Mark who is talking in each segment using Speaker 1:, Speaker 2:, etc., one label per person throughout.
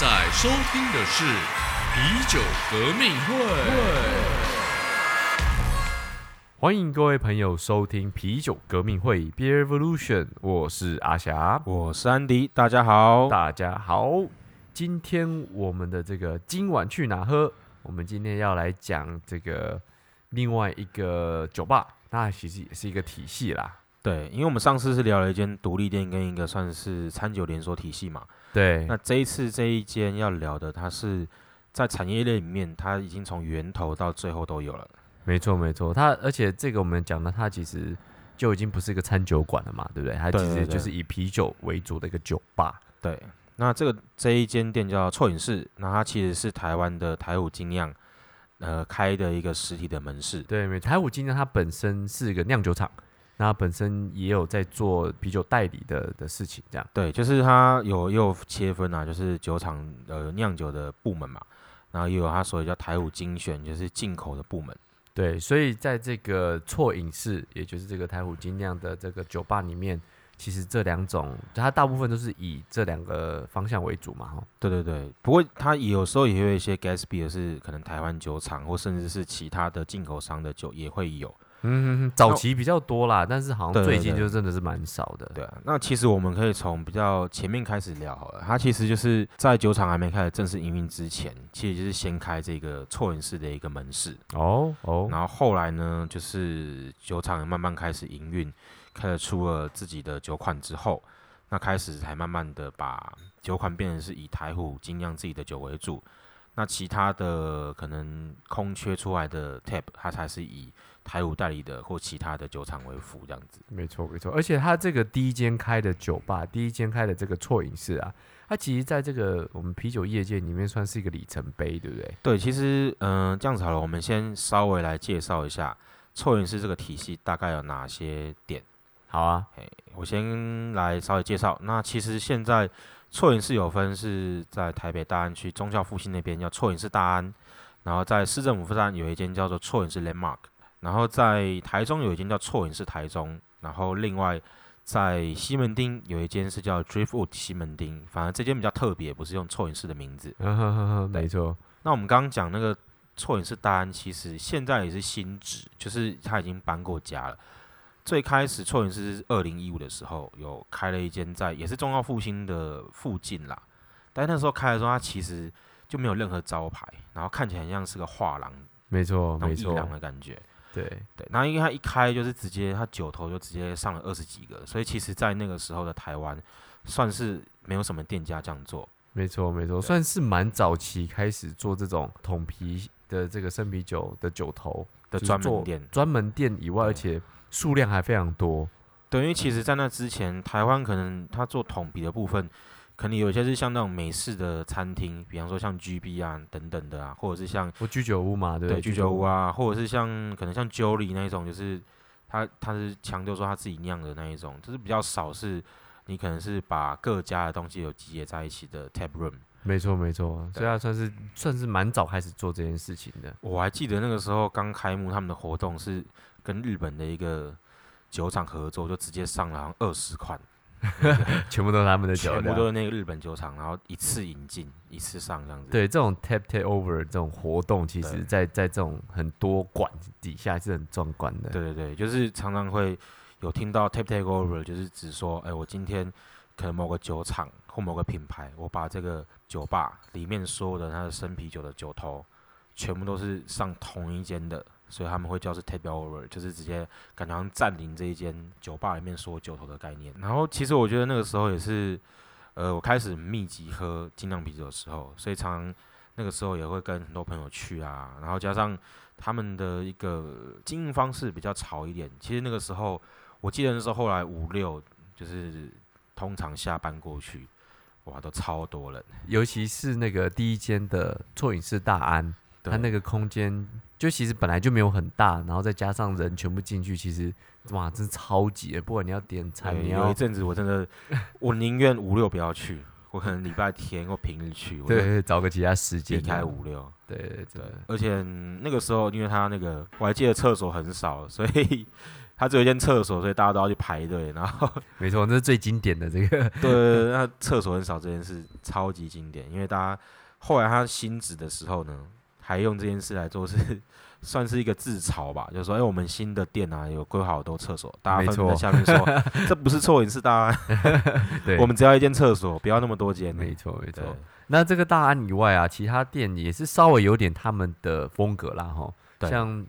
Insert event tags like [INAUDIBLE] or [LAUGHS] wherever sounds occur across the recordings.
Speaker 1: 在收听的是啤酒革命会。
Speaker 2: 欢迎各位朋友收听啤酒革命会 Beer Revolution，我是阿霞，
Speaker 3: 我是安迪，大家好。
Speaker 2: 大家好。今天我们的这个今晚去哪喝？我们今天要来讲这个另外一个酒吧，那其实也是一个体系啦。
Speaker 3: 对，因为我们上次是聊了一间独立店跟一个算是餐酒连锁体系嘛。
Speaker 2: 对，
Speaker 3: 那这一次这一间要聊的，它是在产业链里面，它已经从源头到最后都有了。
Speaker 2: 没错没错，它而且这个我们讲的，它其实就已经不是一个餐酒馆了嘛，对不对？它其实就是以啤酒为主的一个酒吧。
Speaker 3: 对，那这个这一间店叫臭影室，那它其实是台湾的台虎精酿，呃，开的一个实体的门市。
Speaker 2: 对，没错台虎精酿它本身是一个酿酒厂。那本身也有在做啤酒代理的的事情，这样
Speaker 3: 对，就是他有又切分啊，就是酒厂呃酿酒的部门嘛，然后也有他所谓叫台虎精选，就是进口的部门。
Speaker 2: 对，所以在这个错饮室，也就是这个台虎精酿的这个酒吧里面，其实这两种它大部分都是以这两个方向为主嘛，哈。
Speaker 3: 对对对，不过它有时候也有一些 Gatsby 是可能台湾酒厂或甚至是其他的进口商的酒也会有。
Speaker 2: 嗯，早期比较多啦，但是好像最近就真的是蛮少的。
Speaker 3: 对啊，那其实我们可以从比较前面开始聊好了。它其实就是在酒厂还没开始正式营运之前，其实就是先开这个错人式的一个门市。哦哦，然后后来呢，就是酒厂慢慢开始营运，开始出了自己的酒款之后，那开始才慢慢的把酒款变成是以台虎精酿自己的酒为主。那其他的可能空缺出来的 tap，它才是以台五代理的或其他的酒厂为辅这样子。
Speaker 2: 没错没错，而且它这个第一间开的酒吧，第一间开的这个错饮室啊，它其实在这个我们啤酒业界里面算是一个里程碑，对不对？
Speaker 3: 对，其实嗯这样子好了，我们先稍微来介绍一下错饮室这个体系大概有哪些点。
Speaker 2: 好啊，
Speaker 3: 我先来稍微介绍。那其实现在。错影寺有分是在台北大安区中校复兴那边叫错影寺大安，然后在市政府附站有一间叫做错影寺 Landmark，然后在台中有一间叫错影寺台中，然后另外在西门町有一间是叫 Driftwood 西门町，反正这间比较特别，不是用错影寺的名字。
Speaker 2: 没错。
Speaker 3: 那我们刚刚讲那个错影寺大安，其实现在也是新址，就是他已经搬过家了。最开始错云是二零一五的时候有开了一间在也是中澳复兴的附近啦，但那时候开的时候，它其实就没有任何招牌，然后看起来像是个画廊，
Speaker 2: 没错，没错，
Speaker 3: 廊的感觉。
Speaker 2: 对
Speaker 3: 对，然后因为它一开就是直接，它九头就直接上了二十几个，所以其实在那个时候的台湾，算是没有什么店家这样做。
Speaker 2: 没错没错，算是蛮早期开始做这种桶啤的这个生啤酒的酒头
Speaker 3: 的专门店，
Speaker 2: 专门店以外，而且。数量还非常多，
Speaker 3: 等于其实，在那之前，台湾可能他做桶啤的部分，可能有些是像那种美式的餐厅，比方说像 GB 啊等等的啊，或者是像
Speaker 2: 居酒屋嘛，对，
Speaker 3: 居酒屋啊，或者是像可能像 Jolly 那一种，就是他他是强调说他自己酿的那一种，就是比较少是，你可能是把各家的东西有集结在一起的 Tap Room。
Speaker 2: 没错没错，所以他算是算是蛮早开始做这件事情的。
Speaker 3: 我还记得那个时候刚开幕，他们的活动是。跟日本的一个酒厂合作，就直接上了二十款，[LAUGHS]
Speaker 2: 全部都是他们的酒，
Speaker 3: 全部都是那个日本酒厂，然后一次引进，一次上这样子。
Speaker 2: 对，这种 tap take over 这种活动，其实在在这种很多馆底下是很壮观的。
Speaker 3: 对对对，就是常常会有听到 tap take over，就是指说，哎，我今天可能某个酒厂或某个品牌，我把这个酒吧里面所有的它的生啤酒的酒头，全部都是上同一间的。所以他们会叫是 take over，就是直接感觉像占领这一间酒吧里面所有酒头的概念。然后其实我觉得那个时候也是，呃，我开始密集喝精酿啤酒的时候，所以常那个时候也会跟很多朋友去啊。然后加上他们的一个经营方式比较潮一点。其实那个时候我记得那时候后来五六就是通常下班过去，哇，都超多人。
Speaker 2: 尤其是那个第一间的错饮室大安，它那个空间。就其实本来就没有很大，然后再加上人全部进去，其实哇，真是超级的。不管你要点餐，你要
Speaker 3: 有一阵子我真的，[LAUGHS] 我宁愿五六不要去，我可能礼拜天或平日去，
Speaker 2: 对，找个其他时间
Speaker 3: 开五六，
Speaker 2: 对对对。
Speaker 3: 而且那个时候，因为他那个我还记得厕所很少，所以它只有一间厕所，所以大家都要去排队。然后，[LAUGHS]
Speaker 2: 没错，这是最经典的这个。
Speaker 3: 对，那厕所很少这件事超级经典，因为大家后来他新址的时候呢，还用这件事来做是算是一个自嘲吧，就是说，哎，我们新的店啊有规划好多厕所，大家纷在下面说，[LAUGHS] 这不是错，也是大安，[LAUGHS]
Speaker 2: 对，
Speaker 3: 我们只要一间厕所，不要那么多间。
Speaker 2: 没错，没错。那这个大安以外啊，其他店也是稍微有点他们的风格啦，哈，像。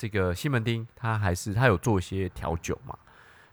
Speaker 2: 这个西门町，它还是它有做一些调酒嘛，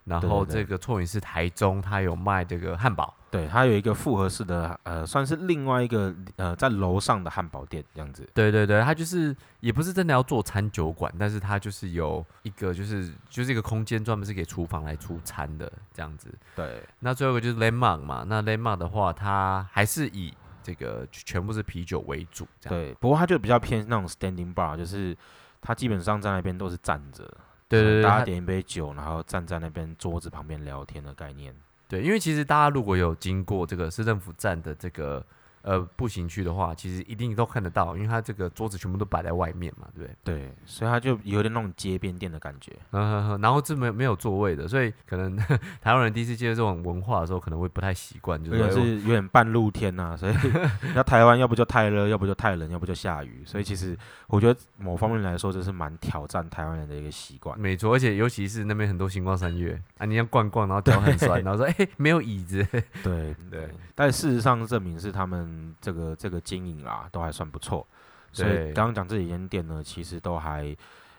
Speaker 2: 然后这个错影是台中，它有卖这个汉堡，
Speaker 3: 对，它有一个复合式的，呃，算是另外一个呃，在楼上的汉堡店这样子。
Speaker 2: 对对对，它就是也不是真的要做餐酒馆，但是它就是有一个就是就是一个空间专门是给厨房来出餐的这样子。
Speaker 3: 对，
Speaker 2: 那最后一个就是 Landmark 嘛，那 Landmark 的话，它还是以这个全部是啤酒为主，
Speaker 3: 对，不过它就比较偏那种 standing bar，就是。他基本上在那边都是站着，
Speaker 2: 对对对，
Speaker 3: 大家点一杯酒，然后站在那边桌子旁边聊天的概念。
Speaker 2: 对，因为其实大家如果有经过这个市政府站的这个。呃，步行去的话，其实一定都看得到，因为它这个桌子全部都摆在外面嘛，对不
Speaker 3: 对？对，所以它就有点那种街边店的感觉。
Speaker 2: 嗯，然后这没没有座位的，所以可能台湾人第一次接触这种文化的时候，可能会不太习惯，就
Speaker 3: 是有点半露天呐。[LAUGHS] 所以 [LAUGHS] 那台湾要不就太热，要不就太冷，要不就下雨。所以其实我觉得某方面来说，这是蛮挑战台湾人的一个习惯。
Speaker 2: 没错，而且尤其是那边很多星光三月啊，你要逛逛，然后脚很酸，[LAUGHS] 然后说哎，没有椅子。
Speaker 3: 对对，但事实上证明是他们。这个这个经营啊，都还算不错，所以刚刚讲这几间店呢，其实都还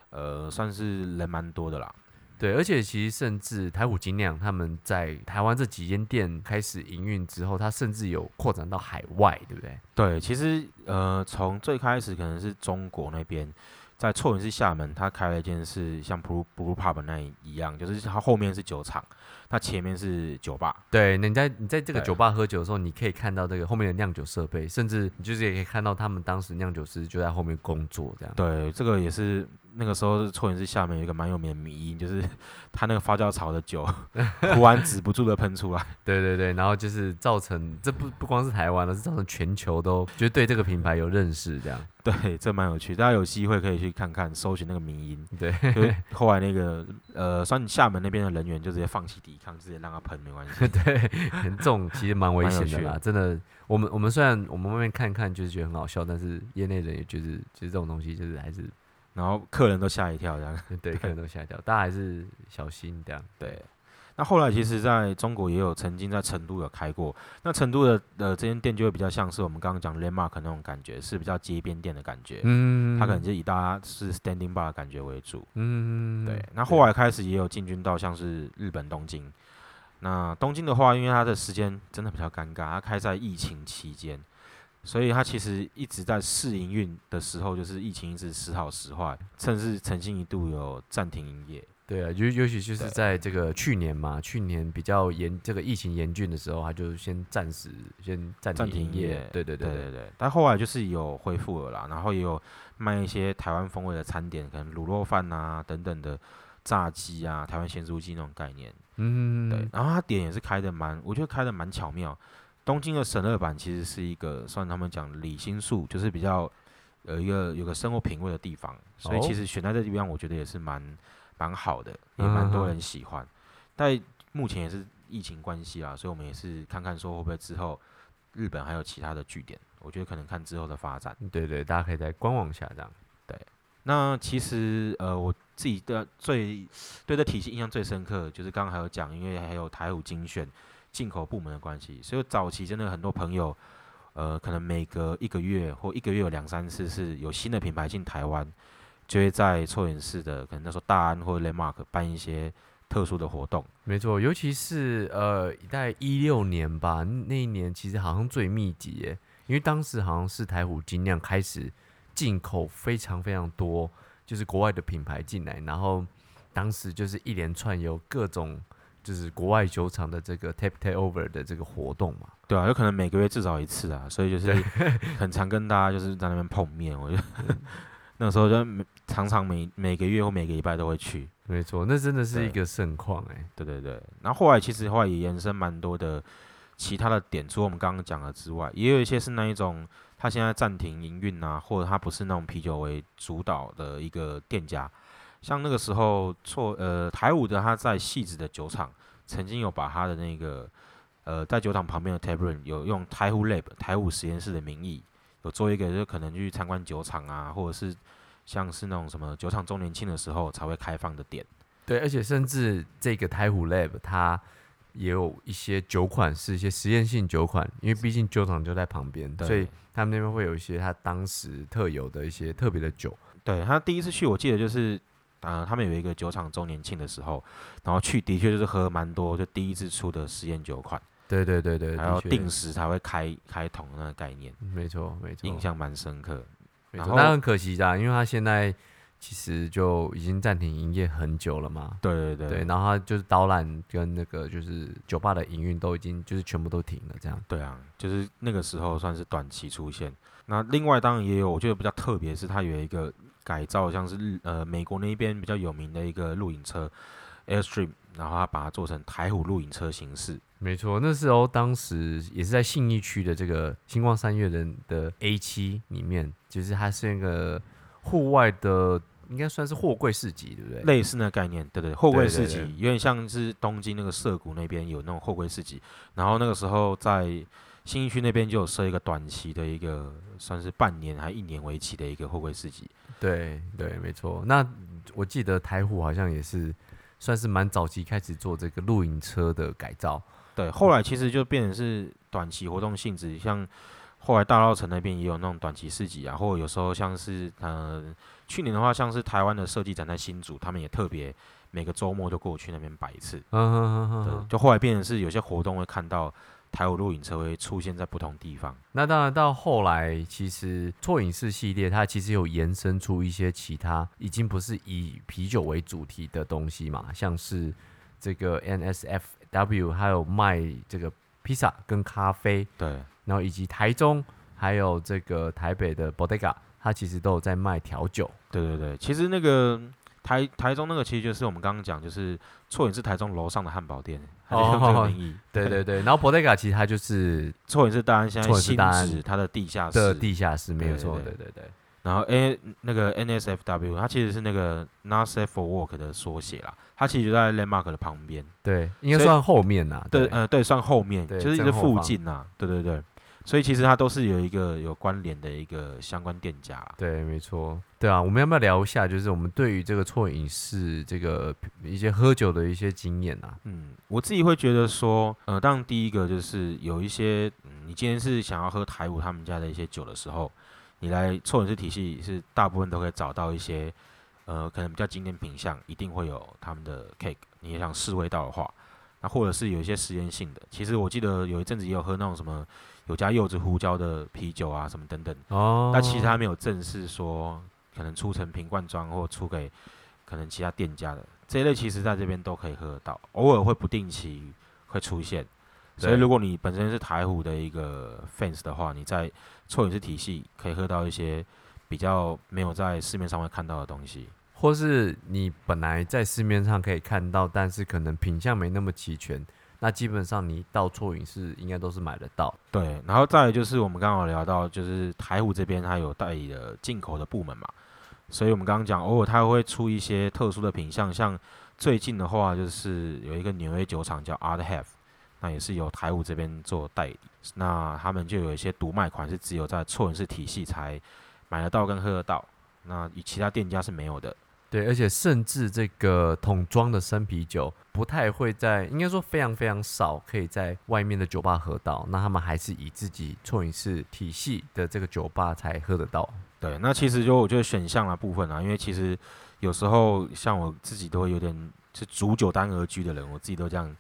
Speaker 3: 呃算是人蛮多的啦。
Speaker 2: 对，而且其实甚至台虎精酿他们在台湾这几间店开始营运之后，它甚至有扩展到海外，对不对？
Speaker 3: 对，其实呃从最开始可能是中国那边。在错云是厦门，他开了一间是像 Blue Blue Pub 那一样，就是它后面是酒厂，它前面是酒吧。
Speaker 2: 对，你在你在这个酒吧喝酒的时候，你可以看到这个后面的酿酒设备，甚至你就是也可以看到他们当时酿酒师就在后面工作这样。
Speaker 3: 对，这个也是。那个时候，错云是下面有一个蛮有名的迷音，就是 [LAUGHS] 他那个发酵槽的酒，[LAUGHS] 突然止不住的喷出来。
Speaker 2: 对对对，然后就是造成这不不光是台湾了，是造成全球都觉得对这个品牌有认识这样。
Speaker 3: 对，这蛮有趣，大家有机会可以去看看，搜寻那个迷音。
Speaker 2: 对，[LAUGHS]
Speaker 3: 后来那个呃，算厦门那边的人员就直接放弃抵抗，直接让他喷没关系。[LAUGHS]
Speaker 2: 对，很重，其实蛮危险的啦，真的。我们我们虽然我们外面看看就是觉得很好笑，但是业内人也觉得，其实这种东西就是还是。
Speaker 3: 然后客人都吓一跳，这样 [LAUGHS]
Speaker 2: 对，客人都吓一跳，大家还是小心这样。
Speaker 3: 对，那后来其实在中国也有曾经在成都有开过，那成都的的这间店就会比较像是我们刚刚讲 landmark 那种感觉，是比较街边店的感觉。嗯，它可能就以大家是 standing bar 的感觉为主。嗯，对。那后来开始也有进军到像是日本东京，那东京的话，因为它的时间真的比较尴尬，它开在疫情期间。所以它其实一直在试营运的时候，就是疫情一直时好时坏，甚至曾经一度有暂停营业。
Speaker 2: 对啊，尤尤其就是在这个去年嘛，去年比较严，这个疫情严峻的时候，他就先暂时先暂停营业。对对对对对。
Speaker 3: 但后来就是有恢复了啦，然后也有卖一些台湾风味的餐点，可能卤肉饭啊等等的炸鸡啊，台湾咸酥鸡那种概念。嗯。对，然后他点也是开的蛮，我觉得开的蛮巧妙。东京的神乐版其实是一个算他们讲理心术，就是比较有一个有个生活品味的地方，所以其实选在这地方，我觉得也是蛮蛮好的，也蛮多人喜欢。但目前也是疫情关系啊，所以我们也是看看说会不会之后日本还有其他的据点，我觉得可能看之后的发展。
Speaker 2: 对对，大家可以在观望下这样。
Speaker 3: 对，那其实呃我自己的最对这体系印象最深刻，就是刚刚还有讲，因为还有台虎精选。进口部门的关系，所以早期真的很多朋友，呃，可能每隔一个月或一个月有两三次是有新的品牌进台湾，就会在错眼市的可能那时候大安或者 Landmark 办一些特殊的活动。
Speaker 2: 没错，尤其是呃，在一六年吧，那一年其实好像最密集耶，因为当时好像是台虎精酿开始进口非常非常多，就是国外的品牌进来，然后当时就是一连串有各种。就是国外酒厂的这个 tap take over 的这个活动嘛，
Speaker 3: 对啊，有可能每个月至少一次啊，所以就是很常跟大家就是在那边碰面。我觉得 [LAUGHS] 那时候就常常每每个月或每个礼拜都会去。
Speaker 2: 没错，那真的是一个盛况哎。
Speaker 3: 对对对，然后后来其实后来也延伸蛮多的其他的点，除了我们刚刚讲的之外，也有一些是那一种他现在暂停营运啊，或者他不是那种啤酒为主导的一个店家。像那个时候错呃台五的他在戏子的酒厂曾经有把他的那个呃在酒厂旁边的 tap room 有用台湖 lab 台五实验室的名义有做一个就可能去参观酒厂啊，或者是像是那种什么酒厂周年庆的时候才会开放的点。
Speaker 2: 对，而且甚至这个台虎 Lab 它也有一些酒款是一些实验性酒款，因为毕竟酒厂就在旁边，
Speaker 3: 对
Speaker 2: 所以他们那边会有一些他当时特有的一些特别的酒。
Speaker 3: 对他第一次去，我记得就是，呃，他们有一个酒厂周年庆的时候，然后去的确就是喝蛮多，就第一次出的实验酒款，
Speaker 2: 对对对对，
Speaker 3: 还要定时才会开开桶那个概念，
Speaker 2: 没错没错，
Speaker 3: 印象蛮深刻。
Speaker 2: 那很可惜的，因为他现在其实就已经暂停营业很久了嘛。
Speaker 3: 对对
Speaker 2: 对，然后他就是导览跟那个就是酒吧的营运都已经就是全部都停了，这样。
Speaker 3: 对啊，就是那个时候算是短期出现。那另外当然也有，我觉得比较特别是它有一个改造，像是日呃美国那边比较有名的一个露营车 Airstream，然后它把它做成台虎露营车形式。
Speaker 2: 没错，那时候当时也是在信义区的这个星光三月的的 A 七里面，就是它是那个户外的，应该算是货柜市集，对不对？
Speaker 3: 类似那个概念，对对，货柜市集有点像是东京那个涩谷那边有那种货柜市集，然后那个时候在信义区那边就有设一个短期的一个，算是半年还一年为期的一个货柜市集。
Speaker 2: 对对，没错。那我记得台虎好像也是算是蛮早期开始做这个露营车的改造。
Speaker 3: 对，后来其实就变成是短期活动性质，像后来大稻城那边也有那种短期市集啊，或者有时候像是呃去年的话，像是台湾的设计展在新竹，他们也特别每个周末就过去那边摆一次。
Speaker 2: 嗯哼哼哼
Speaker 3: 对，
Speaker 2: 哼。
Speaker 3: 就后来变成是有些活动会看到台舞露营车会出现在不同地方。
Speaker 2: 那当然，到后来其实错影式系列它其实有延伸出一些其他已经不是以啤酒为主题的东西嘛，像是这个 NSFW，还有卖这个披萨跟咖啡，
Speaker 3: 对，
Speaker 2: 然后以及台中还有这个台北的 Bodega，它其实都有在卖调酒。
Speaker 3: 对对对，其实那个台台中那个其实就是我们刚刚讲，就是错影是台中楼上的汉堡店，它就用这个名义。
Speaker 2: 对对对，然后 Bodega 其实它就是
Speaker 3: 错影是大安现在新址它的地下
Speaker 2: 的
Speaker 3: 室，
Speaker 2: 地下室，没有错，
Speaker 3: 对
Speaker 2: 对对对。
Speaker 3: 然后 A 那个 NSFW 它其实是那个 Not Safe for Work 的缩写啦，它其实就在 Landmark 的旁边。
Speaker 2: 对，应该算后面呐。
Speaker 3: 对，呃，对，算后面，
Speaker 2: 对
Speaker 3: 就是这附
Speaker 2: 正后方
Speaker 3: 近呐、对对对，所以其实它都是有一个有关联的一个相关店家啦。
Speaker 2: 对，没错，对啊，我们要不要聊一下，就是我们对于这个错饮是这个一些喝酒的一些经验啊？
Speaker 3: 嗯，我自己会觉得说，呃，当然第一个就是有一些，嗯，你今天是想要喝台舞他们家的一些酒的时候，你来错人式体系是大部分都可以找到一些，呃，可能比较经典品相，一定会有他们的 cake。你也想试味道的话，那或者是有一些实验性的，其实我记得有一阵子也有喝那种什么有加柚子胡椒的啤酒啊，什么等等。
Speaker 2: 哦
Speaker 3: 但其实它没有正式说可能出成瓶罐装或出给可能其他店家的这一类，其实在这边都可以喝得到，偶尔会不定期会出现。所以如果你本身是台虎的一个 fans 的话，你在错饮式体系可以喝到一些比较没有在市面上会看到的东西。
Speaker 2: 或是你本来在市面上可以看到，但是可能品相没那么齐全，那基本上你到错饮室应该都是买得到。
Speaker 3: 对，然后再来就是我们刚刚有聊到，就是台虎这边它有代理的进口的部门嘛，所以我们刚刚讲，偶尔它会出一些特殊的品相，像最近的话就是有一个纽约酒厂叫 Art Have，那也是由台务这边做代理，那他们就有一些独卖款是只有在错人式体系才买得到跟喝得到，那与其他店家是没有的。
Speaker 2: 对，而且甚至这个桶装的生啤酒不太会在，应该说非常非常少可以在外面的酒吧喝到，那他们还是以自己错饮式体系的这个酒吧才喝得到。
Speaker 3: 对，那其实就我觉得选项的部分啊，因为其实有时候像我自己都会有点是煮酒单而居的人，我自己都这样，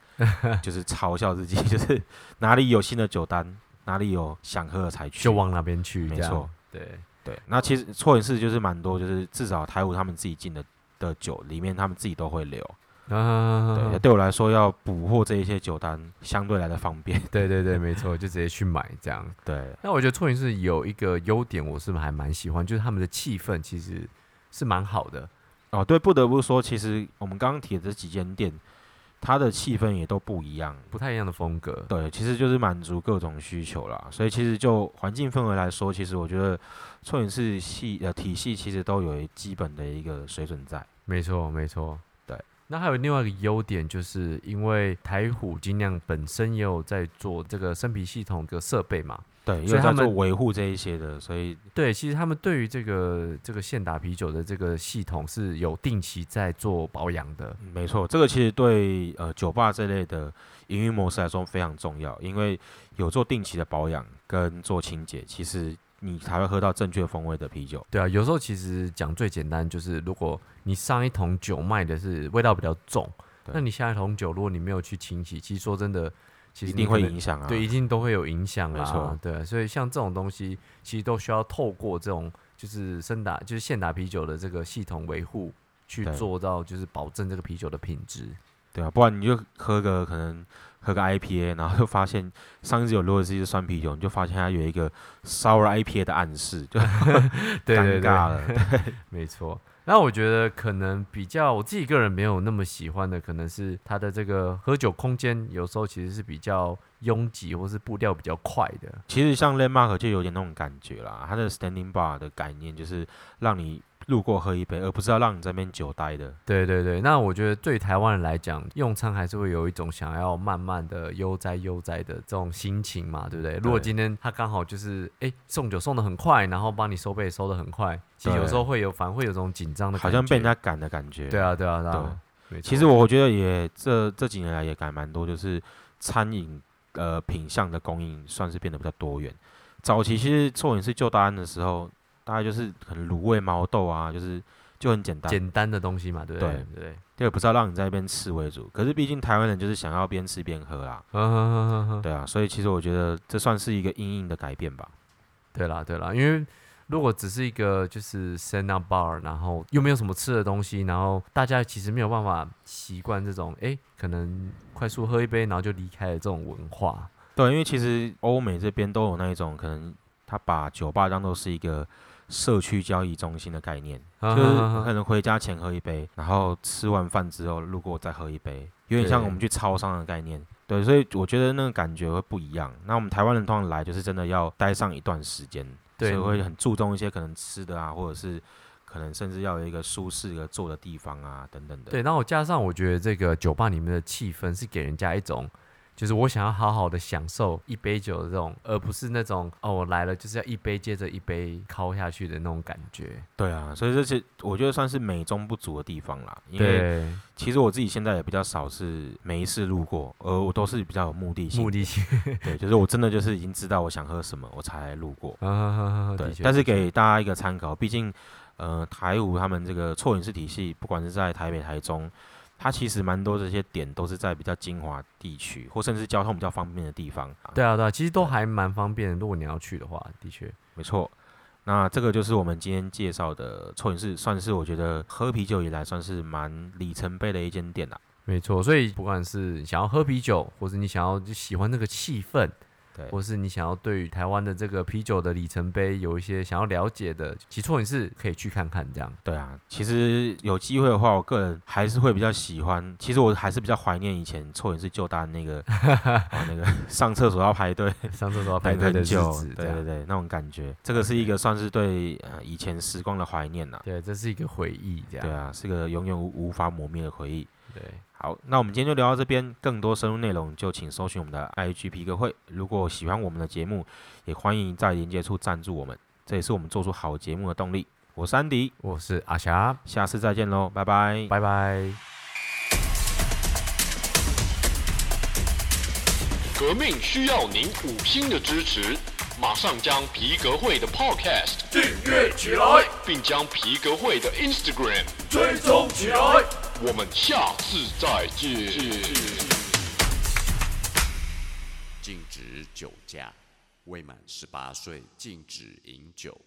Speaker 3: 就是嘲笑自己，[LAUGHS] 就是哪里有新的酒单，哪里有想喝的才去。
Speaker 2: 就往那边去，
Speaker 3: 没错。
Speaker 2: 对，
Speaker 3: 对，那其实错饮室就是蛮多，就是至少台舞他们自己进的的酒里面，他们自己都会留。
Speaker 2: 啊，
Speaker 3: 对，对我来说要捕获这一些酒单相对来的方便。
Speaker 2: 对对对，没错，就直接去买这样。
Speaker 3: 对，
Speaker 2: 那我觉得错饮室有一个优点，我是还蛮喜欢，就是他们的气氛其实是蛮好的。
Speaker 3: 哦，对，不得不说，其实我们刚刚提的这几间店，它的气氛也都不一样。
Speaker 2: 不太一样的风格，
Speaker 3: 对，其实就是满足各种需求啦。所以其实就环境氛围来说，其实我觉得错饮室系呃体系其实都有一基本的一个水准在。
Speaker 2: 没错，没错，
Speaker 3: 对。
Speaker 2: 那还有另外一个优点，就是因为台虎精酿本身也有在做这个生啤系统的设备嘛，
Speaker 3: 对，因为他
Speaker 2: 所以他们
Speaker 3: 做维护这一些的，所以
Speaker 2: 对，其实他们对于这个这个现打啤酒的这个系统是有定期在做保养的。
Speaker 3: 嗯没错，这个其实对呃酒吧这类的营运模式来说非常重要，因为有做定期的保养跟做清洁，其实你才会喝到正确风味的啤酒。
Speaker 2: 对啊，有时候其实讲最简单，就是如果你上一桶酒卖的是味道比较重，那你下一桶酒如果你没有去清洗，其实说真的，其实
Speaker 3: 一定会影响啊。
Speaker 2: 对，一定都会有影响啊
Speaker 3: 没错。
Speaker 2: 对，所以像这种东西，其实都需要透过这种就是生打，就是现打啤酒的这个系统维护，去做到就是保证这个啤酒的品质。
Speaker 3: 对啊，不然你就喝个可能喝个 IPA，然后就发现上一次有如果是一支酸啤酒，你就发现它有一个 sour IPA 的暗示，就尴 [LAUGHS]
Speaker 2: 对，
Speaker 3: 尬了。[LAUGHS]
Speaker 2: 没错。那我觉得可能比较我自己个人没有那么喜欢的，可能是它的这个喝酒空间，有时候其实是比较拥挤，或是步调比较快的。
Speaker 3: 其实像 Landmark 就有点那种感觉啦，它的 standing bar 的概念就是让你路过喝一杯，而不是要让你在那边久待的。
Speaker 2: 对对对，那我觉得对台湾人来讲，用餐还是会有一种想要慢慢的悠哉悠哉的这种心情嘛，对不对？如果今天他刚好就是哎送酒送的很快，然后帮你收杯收的很快，其实有时候会有反而会有这种紧张的感觉，
Speaker 3: 好像被人家赶的感觉。
Speaker 2: 对啊对啊对啊，对
Speaker 3: 其实我觉得也这这几年来也改蛮多，就是餐饮呃品相的供应算是变得比较多元。早期其实错饮是旧大安的时候，大概就是可能卤味毛豆啊，就是就很简单，
Speaker 2: 简单的东西嘛，对不对？
Speaker 3: 对
Speaker 2: 对对。
Speaker 3: 对，不是要让你在那边吃为主。可是毕竟台湾人就是想要边吃边喝啦，对啊，所以其实我觉得这算是一个硬硬的改变吧。
Speaker 2: 对啦对啦，因为如果只是一个就是 stand up bar，然后又没有什么吃的东西，然后大家其实没有办法习惯这种哎，可能快速喝一杯然后就离开了这种文化。
Speaker 3: 对，因为其实欧美这边都有那一种可能，他把酒吧当做是一个社区交易中心的概念，就是可能回家前喝一杯，然后吃完饭之后路过再喝一杯，有点像我们去超商的概念。对，所以我觉得那个感觉会不一样。那我们台湾人通常来就是真的要待上一段时间，
Speaker 2: 对
Speaker 3: 所以会很注重一些可能吃的啊，或者是可能甚至要有一个舒适的坐的地方啊，等等的。
Speaker 2: 对，然后加上我觉得这个酒吧里面的气氛是给人家一种。就是我想要好好的享受一杯酒的这种，而不是那种哦，我来了就是要一杯接着一杯敲下去的那种感觉。
Speaker 3: 对啊，所以这是我觉得算是美中不足的地方啦。因为
Speaker 2: 对，
Speaker 3: 其实我自己现在也比较少是没事路过，而我都是比较有目的性。
Speaker 2: 目的性。
Speaker 3: 对，就是我真的就是已经知道我想喝什么，我才路过。
Speaker 2: 啊，
Speaker 3: 对但是给大家一个参考，毕竟呃台湖他们这个错饮式体系，不管是在台北、台中，它其实蛮多这些点都是在比较精华地区，或甚至交通比较方便的地方。
Speaker 2: 对啊，对啊，其实都还蛮方便的。如果你要去的话，的确，
Speaker 3: 没错。那这个就是我们今天介绍的错饮式，算是我觉得喝啤酒以来算是蛮里程碑的一间店啦。
Speaker 2: 没错。所以不管是想要喝啤酒，或是你想要就喜欢那个气氛，
Speaker 3: 对，
Speaker 2: 或是你想要对于台湾的这个啤酒的里程碑有一些想要了解的，其实错你是可以去看看这样。
Speaker 3: 对啊，其实有机会的话，我个人还是会比较喜欢。其实我还是比较怀念以前错影是旧单那个，[LAUGHS] 哦，那个上厕所要排队，[LAUGHS]
Speaker 2: 上厕所要
Speaker 3: 排
Speaker 2: 排队
Speaker 3: 很久，
Speaker 2: 子，
Speaker 3: 对对对，那种感觉，这个是一个算是对呃以前时光的怀念呐。
Speaker 2: 对，这是一个回忆，这样。
Speaker 3: 对啊，是个永远无无法磨灭的回忆。
Speaker 2: 对，
Speaker 3: 好，那我们今天就聊到这边，更多深入内容就请搜寻我们的 IG 皮革会。如果喜欢我们的节目，也欢迎在连接处赞助我们，这也是我们做出好节目的动力。我是安迪，
Speaker 2: 我是阿霞，
Speaker 3: 下次再见喽，拜拜。
Speaker 2: 拜拜。
Speaker 1: 革命需要您五星的支持，马上将皮革会的 Podcast
Speaker 4: 订阅起来，
Speaker 1: 并将皮革会的 Instagram，
Speaker 4: 追踪起来。
Speaker 1: 我们下次再见。
Speaker 5: 禁止酒驾，未满十八岁禁止饮酒。